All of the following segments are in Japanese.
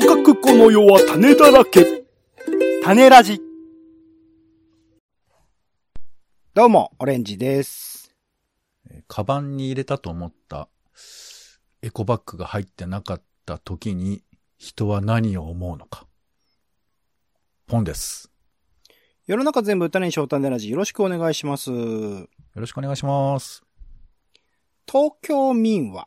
とかくこの世は種だらけ。種ラジ。どうも、オレンジです。カバンに入れたと思ったエコバッグが入ってなかった時に人は何を思うのか。本です。世の中全部種に翔種ラジ、よろしくお願いします。よろしくお願いします。東京民話。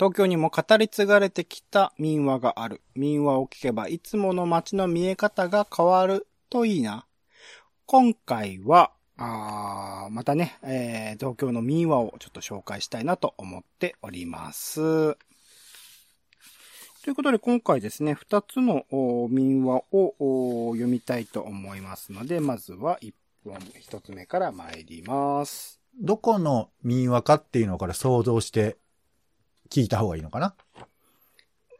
東京にも語り継がれてきた民話がある。民話を聞けばいつもの街の見え方が変わるといいな。今回は、あまたね、えー東京の民話をちょっと紹介したいなと思っております。ということで今回ですね、二つの民話を読みたいと思いますので、まずは一本、一つ目から参ります。どこの民話かっていうのから想像して聞いた方がいいのかな？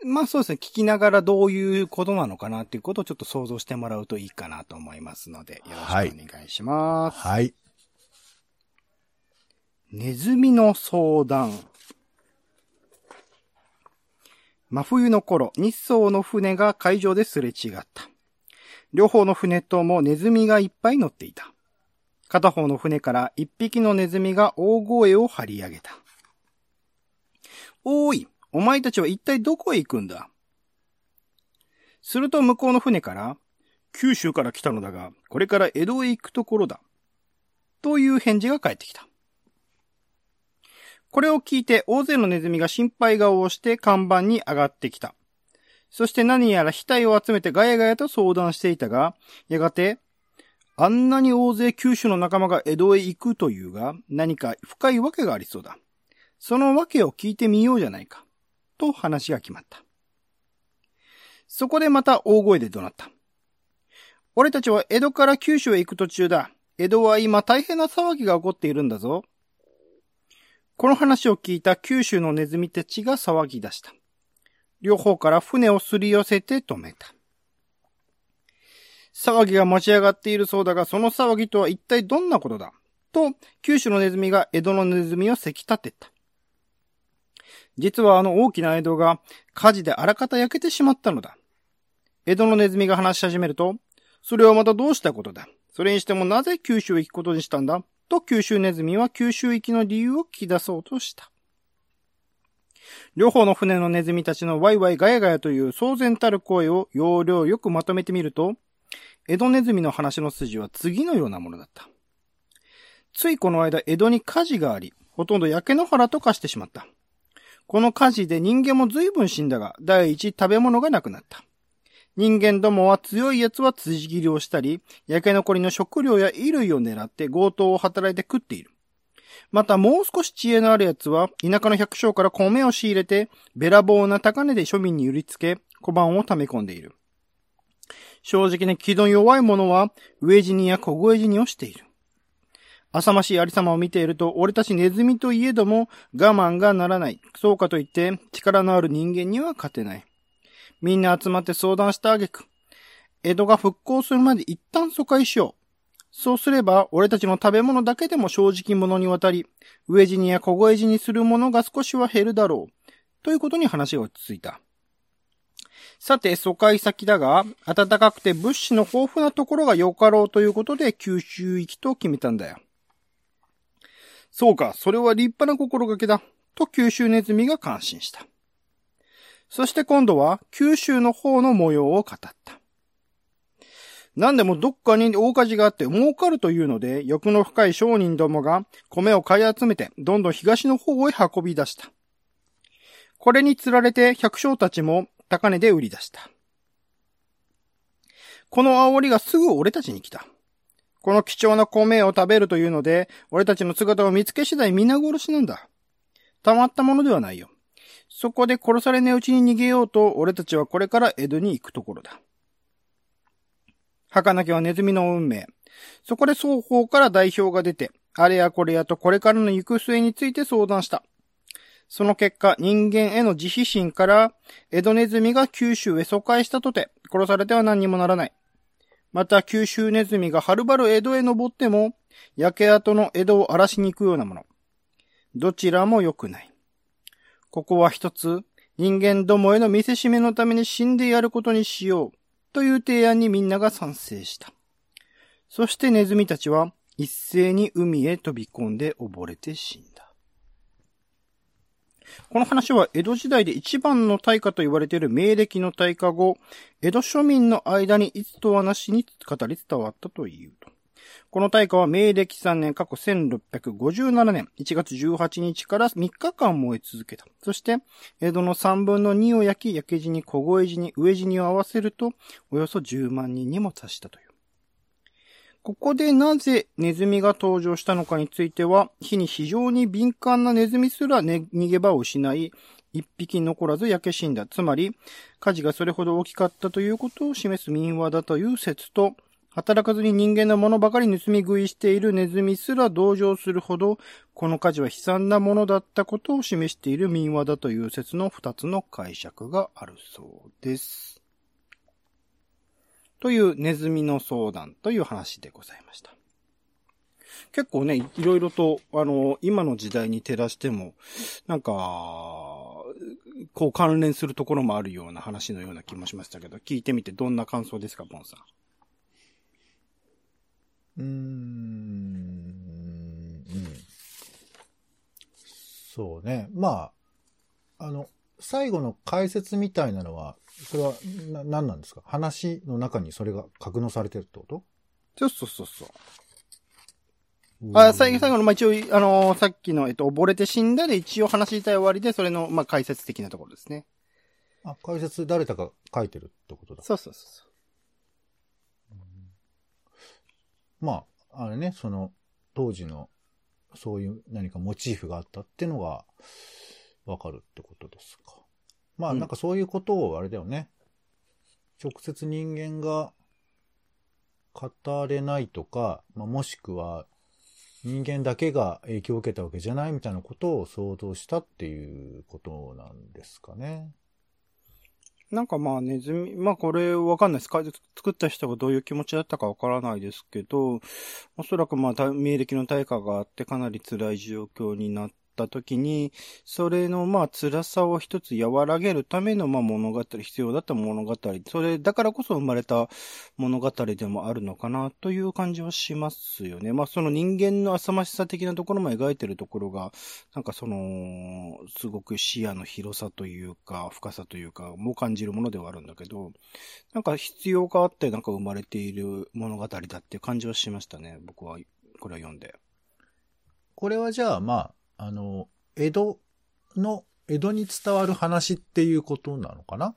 まあそうですね、聞きながらどういうことなのかなっていうことをちょっと想像してもらうといいかなと思いますので、よろしくお願いします。はい。ネズミの相談。真冬の頃、日宋の船が海上ですれ違った。両方の船ともネズミがいっぱい乗っていた。片方の船から一匹のネズミが大声を張り上げた。おーい、お前たちは一体どこへ行くんだ？すると向こうの船から、九州から来たのだが、これから江戸へ行くところだ。という返事が返ってきた。これを聞いて大勢のネズミが心配顔をして看板に上がってきた。そして何やら額を集めてガヤガヤと相談していたが、やがて、あんなに大勢九州の仲間が江戸へ行くというが、何か深いわけがありそうだ。そのわけを聞いてみようじゃないか。と話が決まった。そこでまた大声で怒鳴った。俺たちは江戸から九州へ行く途中だ。江戸は今大変な騒ぎが起こっているんだぞ。この話を聞いた九州のネズミたちが騒ぎ出した。両方から船をすり寄せて止めた。騒ぎが持ち上がっているそうだが、その騒ぎとは一体どんなことだ？と、九州のネズミが江戸のネズミをせき立てた。実はあの大きな江戸が火事であらかた焼けてしまったのだ。江戸のネズミが話し始めると、それはまたどうしたことだそれにしてもなぜ九州へ行くことにしたんだ？と九州ネズミは九州行きの理由を聞き出そうとした。両方の船のネズミたちのワイワイガヤガヤという騒然たる声を要領よくまとめてみると、江戸ネズミの話の筋は次のようなものだった。ついこの間江戸に火事があり、ほとんど焼け野原と化してしまった。この火事で人間も随分死んだが、第一食べ物がなくなった。人間どもは強い奴は辻切りをしたり、焼け残りの食料や衣類を狙って強盗を働いて食っている。またもう少し知恵のある奴は、田舎の百姓から米を仕入れて、べらぼうな高値で庶民に売りつけ、小判を溜め込んでいる。正直に気の弱い者は、飢え死にや凍え死にをしている。浅ましいありさまを見ていると、俺たちネズミといえども我慢がならない。そうかといって、力のある人間には勝てない。みんな集まって相談したあげく、江戸が復興するまで一旦疎開しよう。そうすれば、俺たちの食べ物だけでも正直者にわたり、飢え死にや凍え死にするものが少しは減るだろう。ということに話が落ち着いた。さて、疎開先だが、暖かくて物資の豊富なところがよかろうということで九州行きと決めたんだよ。そうか、それは立派な心がけだ。と九州ネズミが感心した。そして今度は九州の方の模様を語った。何でもどっかに大火事があって儲かるというので、欲の深い商人どもが米を買い集めて、どんどん東の方へ運び出した。これに釣られて百姓たちも高値で売り出した。この煽りがすぐ俺たちに来た。この貴重な米を食べるというので、俺たちの姿を見つけ次第皆殺しなんだ。たまったものではないよ。そこで殺されないうちに逃げようと、俺たちはこれから江戸に行くところだ。儚きはネズミの運命。そこで双方から代表が出て、あれやこれやとこれからの行く末について相談した。その結果、人間への自卑心から、江戸ネズミが九州へ疎開したとて、殺されては何にもならない。また、九州ネズミがはるばる江戸へ登っても、焼け跡の江戸を荒らしに行くようなもの。どちらも良くない。ここは一つ、人間どもへの見せしめのために死んでやることにしよう。という提案にみんなが賛成した。そしてネズミたちは一斉に海へ飛び込んで溺れて死んだ。この話は江戸時代で一番の大火と言われている明暦の大火後、江戸庶民の間にいつとはなしに語り伝わったというと。この大火は明暦3年過去1657年1月18日から3日間燃え続けた。そして、江戸の3分の2を焼き、焼け死に小越死に飢え死に合わせると、およそ10万人にも達したという。ここでなぜネズミが登場したのかについては、火に非常に敏感なネズミすら、ね、逃げ場を失い、一匹残らず焼け死んだ。つまり、火事がそれほど大きかったということを示す民話だという説と、働かずに人間のものばかり盗み食いしているネズミすら同情するほど、この火事は悲惨なものだったことを示している民話だという説の二つの解釈があるそうです。というネズミの相談という話でございました。結構ね、いろいろと、あの、今の時代に照らしても、なんか、こう関連するところもあるような話のような気もしましたけど、聞いてみてどんな感想ですか、ポンさん。うーん。うん。そうね。まあ、あの、最後の解説みたいなのは、それは、な、何なんですか？話の中にそれが格納されてるってこと？そうそうそうそう。あ、最後、最後の、まあ、一応、あのーさっきの、えっと、溺れて死んだで一応話したい終わりで、それの、まあ、解説的なところですね。あ、解説誰かが書いてるってことだ。そうそうそうそう。まあ、あれね、その、当時の、そういう何かモチーフがあったっていうのが、わかるってことですか。まあ、うんなんかそういうことを、あれだよね。直接人間が語れないとか、まあ、もしくは、人間だけが影響を受けたわけじゃないみたいなことを想像したっていうことなんですかね。なんかまあネズミ、まあこれわかんないです。か作った人がどういう気持ちだったかわからないですけど、おそらくまあた明暦の大火があってかなり辛い状況になった時に、それのまあ辛さを一つ和らげるためのまあ物語、必要だった物語、それだからこそ生まれた物語でもあるのかなという感じはしますよね。まあその人間の浅ましさ的なところも描いてるところが、なんかその、すごく視野の広さというか、深さというか、も感じるものではあるんだけど、なんか必要があってなんか生まれている物語だっていう感じはしましたね。僕は、これを読んで。これはじゃあ、まあ、あの、江戸の、江戸に伝わる話っていうことなのかな？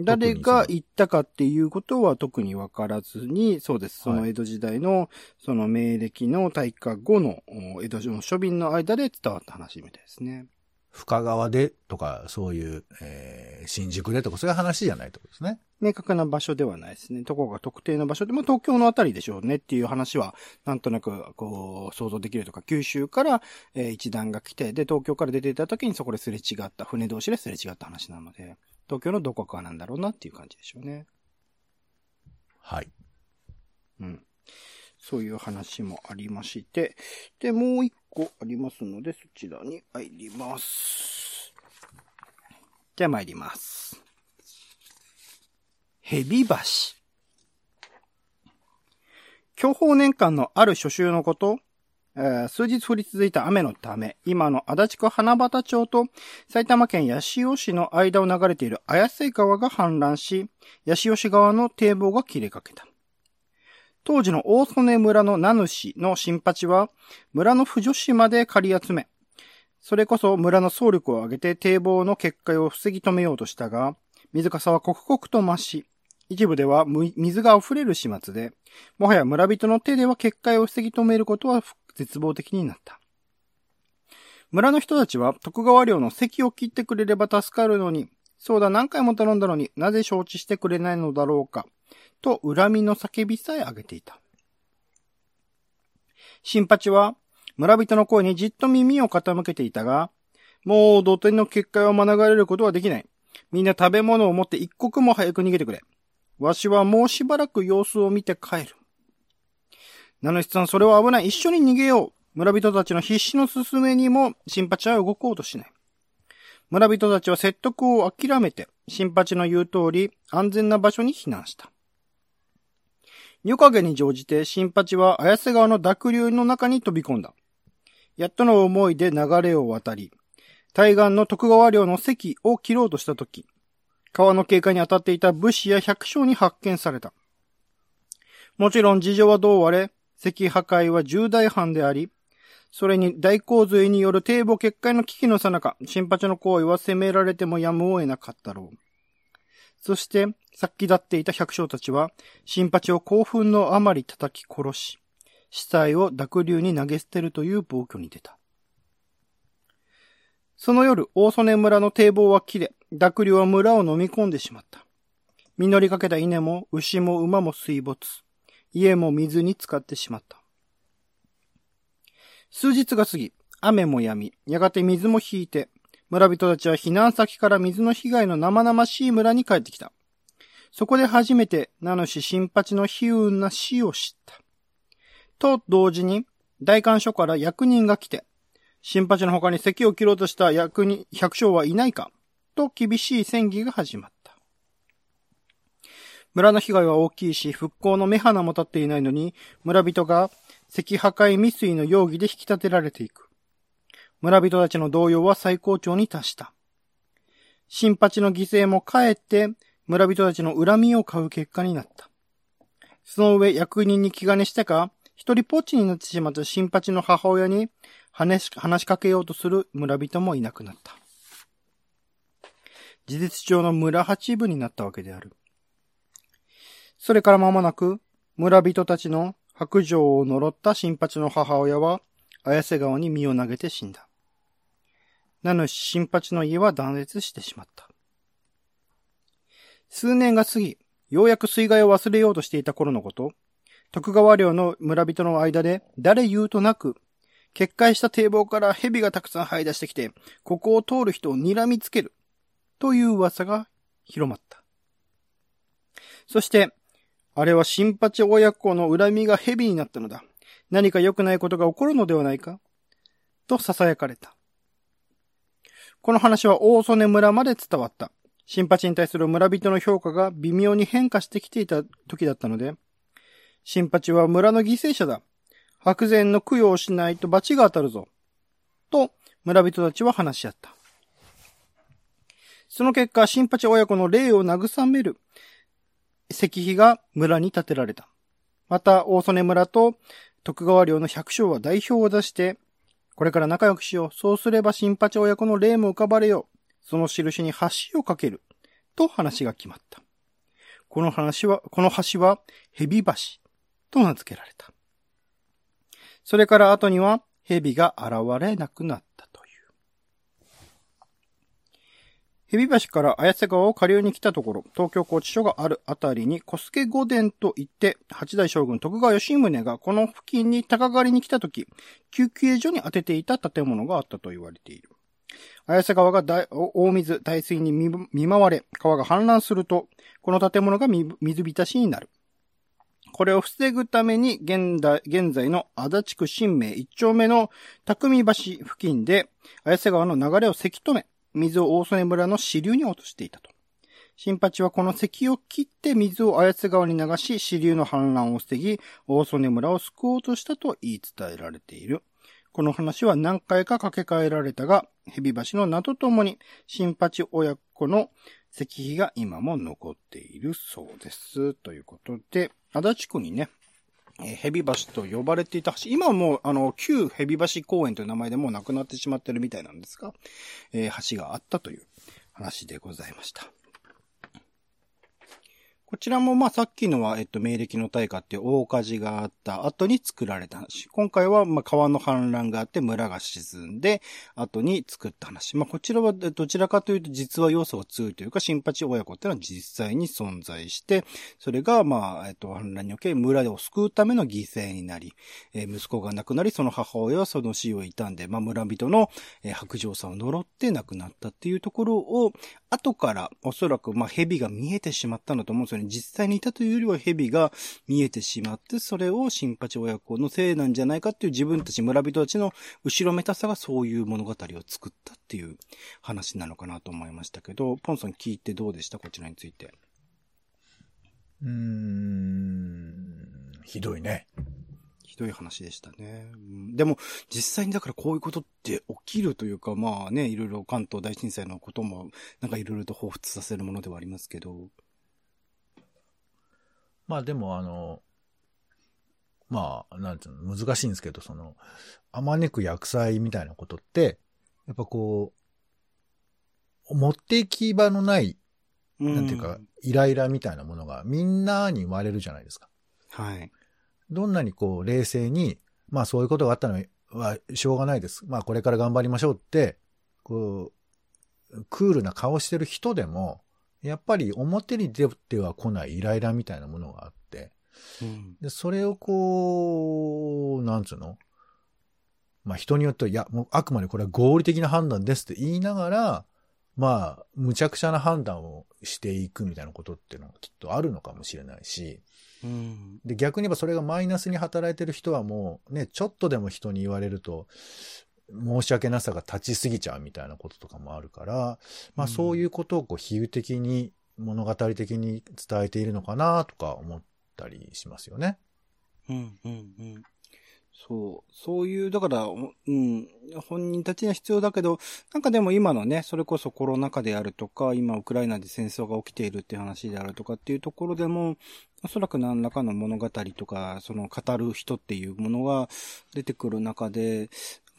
誰が言ったかっていうことは特にわからずに、そうです。その江戸時代の、その明暦の大火後のお江戸の庶民の間で伝わった話みたいですね。深川でとか、そういう、えー、新宿でとか、そういう話じゃないってことですね。明確な場所ではないですね。どこが特定の場所で、まあ東京のあたりでしょうねっていう話は、なんとなく、こう、想像できるとか、九州から、えー一団が来て、で、東京から出ていた時にそこですれ違った、船同士ですれ違った話なので、東京のどこかなんだろうなっていう感じでしょうね。はい。うん。そういう話もありまして、で、もう一個ありますので、そちらに入ります。じゃあ参ります。蛇橋。享保年間のある初秋のこと、えー数日降り続いた雨のため、今の足立区花畑町と埼玉県八潮市の間を流れている綾瀬川が氾濫し、八潮市側の堤防が切れかけた。当時の大曽根村の名主の新八は、村の婦女子まで借り集め、それこそ村の総力を挙げて堤防の決壊を防ぎ止めようとしたが、水かさは刻々と増し、一部では水が溢れる始末で、もはや村人の手では決壊を防ぎ止めることは絶望的になった。村の人たちは徳川領の席を切ってくれれば助かるのに、そうだ何回も頼んだのになぜ承知してくれないのだろうか、と恨みの叫びさえ上げていた。新八は村人の声にじっと耳を傾けていたが、もう土手の決壊を免れることはできない。みんな食べ物を持って一刻も早く逃げてくれ。わしはもうしばらく様子を見て帰る。名主さん、それは危ない。一緒に逃げよう。村人たちの必死の進めにも、新八は動こうとしない。村人たちは説得を諦めて、新八の言う通り、安全な場所に避難した。夜影に乗じて新八は綾瀬川の濁流の中に飛び込んだ。やっとの思いで流れを渡り、対岸の徳川領の関を切ろうとしたとき、川の経過に当たっていた武士や百姓に発見された。もちろん事情はどうあれ、関破壊は重大犯であり、それに大洪水による堤防決壊の危機のさなか、新八の行為は責められてもやむを得なかったろう。そして、さっき立っていた百姓たちは、新八を興奮のあまり叩き殺し、死体を濁流に投げ捨てるという暴挙に出た。その夜、大曽根村の堤防は切れ、濁流は村を飲み込んでしまった。実りかけた稲も牛も馬も水没。家も水に浸かってしまった。数日が過ぎ、雨も止み、やがて水も引いて、村人たちは避難先から水の被害の生々しい村に帰ってきた。そこで初めて、名主新八の悲運な死を知った。と同時に、大官所から役人が来て、新八の他に席を切ろうとした役人、百姓はいないかと厳しい戦議が始まった。村の被害は大きいし、復興の目鼻も立っていないのに、村人が石破壊未遂の容疑で引き立てられていく。村人たちの動揺は最高潮に達した。新八の犠牲もかえって、村人たちの恨みを買う結果になった。その上、役人に気兼ねしてか、一人ぽっちになってしまった新八の母親に話し話しかけようとする村人もいなくなった。事実上の村八部になったわけである。それから間もなく、村人たちの白状を呪った新八の母親は、綾瀬川に身を投げて死んだ。なのし、新八の家は断絶してしまった。数年が過ぎ、ようやく水害を忘れようとしていた頃のこと、徳川領の村人の間で誰言うとなく、決壊した堤防から蛇がたくさん這い出してきて、ここを通る人を睨みつける、という噂が広まった。そして、あれは新八親子の恨みが蛇になったのだ。何か良くないことが起こるのではないかと囁かれた。この話は大曽根村まで伝わった。新八に対する村人の評価が微妙に変化してきていた時だったので、新八は村の犠牲者だ。白前の供養をしないと罰が当たるぞ。と、村人たちは話し合った。その結果、新八親子の霊を慰める石碑が村に建てられた。また、大曽根村と徳川領の百姓は代表を出して、これから仲良くしよう。そうすれば新八親子の霊も浮かばれよう。その印に橋を架ける。と話が決まった。この話は、この橋は、蛇橋と名付けられた。それから後には、蛇が現れなくなった。蛇橋から綾瀬川を下流に来たところ、東京拘置所があるあたりに小助御殿と言って、八代将軍徳川吉宗がこの付近に高狩りに来た時、救急所に当てていた建物があったと言われている。綾瀬川が大大水、大水に見舞われ、川が氾濫すると、この建物が水浸しになる。これを防ぐために、現代、現在の足立区新名一丁目の匠橋付近で、綾瀬川の流れをせき止め、水を大曽根村の支流に落としていたと。新八はこの石を切って水を綾瀬川に流し、支流の氾濫を防ぎ、大曽根村を救おうとしたと言い伝えられている。この話は何回か掛け替えられたが、蛇橋の名とともに、新八親子の石碑が今も残っているそうです。ということで、足立区にね、え蛇橋と呼ばれていた橋、今はもう、あの、旧蛇橋公園という名前でもうなくなってしまってるみたいなんですが、えー、橋があったという話でございました。こちらもまあさっきのは、えっと、明暦の大火っていう大火事があった後に作られた話。今回はまあ川の氾濫があって村が沈んで後に作った話。まあこちらはどちらかというと実は要素が強いというか、新八親子っていうのは実際に存在して、それがまあ、えっと、氾濫における村を救うための犠牲になり、えー、息子が亡くなり、その母親はその死を悼んで、まあ村人の、白状さを呪って亡くなったっていうところを、後からおそらくまあ蛇が見えてしまったのと思うんですよに実際にいたというよりは蛇が見えてしまって、それを新八親子のせいなんじゃないかっていう自分たち村人たちの後ろめたさがそういう物語を作ったっていう話なのかなと思いましたけど、ポンさん聞いてどうでした？こちらについて。うーん、ひどいね。ひどい話でしたね。でも、実際にだからこういうことって起きるというか、まあね、いろいろ関東大震災のことも、なんかいろいろと彷彿させるものではありますけど。まあでもあの、まあ、なんていうの、難しいんですけど、その、あまねく薬剤みたいなことって、やっぱこう、持っていき場のない、なんていうか、イライラみたいなものがみんなに生まれるじゃないですか。はい。どんなにこう冷静に、まあそういうことがあったのはしょうがないです。まあこれから頑張りましょうって、こう、クールな顔してる人でも、やっぱり表に出ては来ないイライラみたいなものがあって、うん、で、それをこう、なんつうの？まあ人によっては、いや、もうあくまでこれは合理的な判断ですって言いながら、まあ、無茶苦茶な判断をしていくみたいなことっていうのはきっとあるのかもしれないし、うん、で、逆に言えばそれがマイナスに働いてる人はもうね、ちょっとでも人に言われると、申し訳なさが立ちすぎちゃうみたいなこととかもあるから、まあそういうことをこう比喩的に物語的に伝えているのかなとか思ったりしますよね。うんうんうん。そう。そういう、だから、うん、本人たちには必要だけど、なんかでも今のね、それこそコロナ禍であるとか、今ウクライナで戦争が起きているっていう話であるとかっていうところでも、おそらく何らかの物語とか、その語る人っていうものが出てくる中で、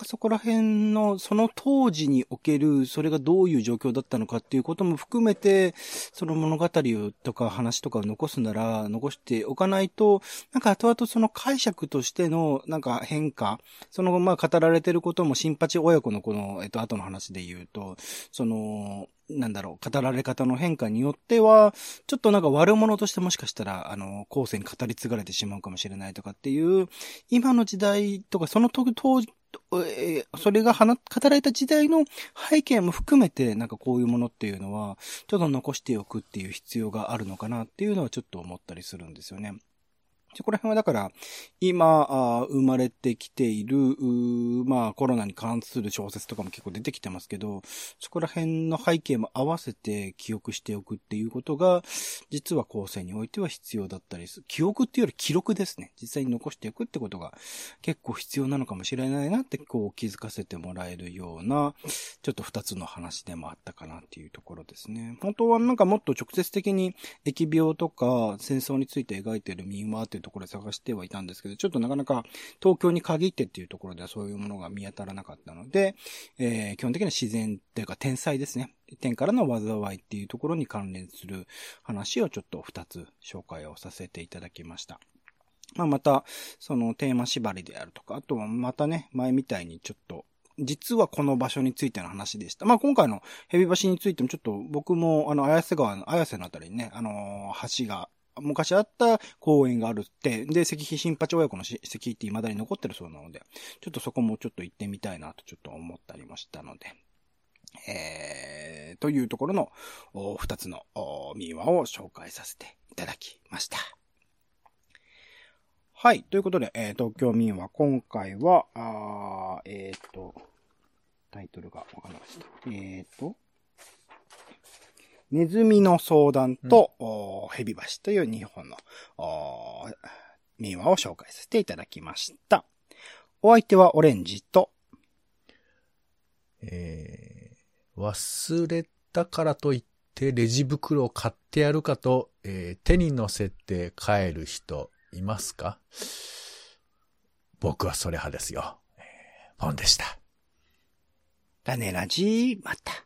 そこら辺の、その当時における、それがどういう状況だったのかっていうことも含めて、その物語とか話とかを残すなら、残しておかないと、なんか後々その解釈としての、なんか変化、その、まあ語られてることも、新八親子のこの、えっと、後の話で言うと、その、なんだろう、語られ方の変化によっては、ちょっとなんか悪者としてもしかしたら、あの、後世に語り継がれてしまうかもしれないとかっていう、今の時代とか、その当時、えー、それが語られた時代の背景も含めて、なんかこういうものっていうのは、ちょっと残しておくっていう必要があるのかなっていうのはちょっと思ったりするんですよね。そこら辺はだから、今、生まれてきている、まあコロナに関する小説とかも結構出てきてますけど、そこら辺の背景も合わせて記憶しておくっていうことが、実は後世においては必要だったりする。記憶っていうより記録ですね。実際に残しておくってことが結構必要なのかもしれないなってこう気づかせてもらえるような、ちょっと二つの話でもあったかなっていうところですね。本当はなんかもっと直接的に疫病とか戦争について描いてる民話ってうところで探してはいたんですけど、ちょっとなかなか東京に限ってっていうところではそういうものが見当たらなかったので、えー、基本的には自然というか天才ですね。天からの災いっていうところに関連する話をちょっと二つ紹介をさせていただきました。まあ、また、そのテーマ縛りであるとか、あとはまたね、前みたいにちょっと実はこの場所についての話でした。まあ、今回のヘビ橋についてもちょっと僕もあの、綾瀬川の、綾瀬のあたりにね、あのー、橋が昔あった公園があるって、で、石碑新八親子の石碑って未だに残ってるそうなので、ちょっとそこもちょっと行ってみたいなとちょっと思ったりもしたので、えー、というところの、二つの民話を紹介させていただきました。はい。ということで、えー、東京民話、今回は、あえっ、ー、と、タイトルがわかりました。えっ、ー、と、ネズミの相談と、うん、ヘビバシという2本の民話を紹介させていただきました。お相手はオレンジと、えー、忘れたからといってレジ袋を買ってやるかと、えー、手に乗せて帰る人いますか？僕はそれ派ですよ。えー、ポンでした。種ラジまた。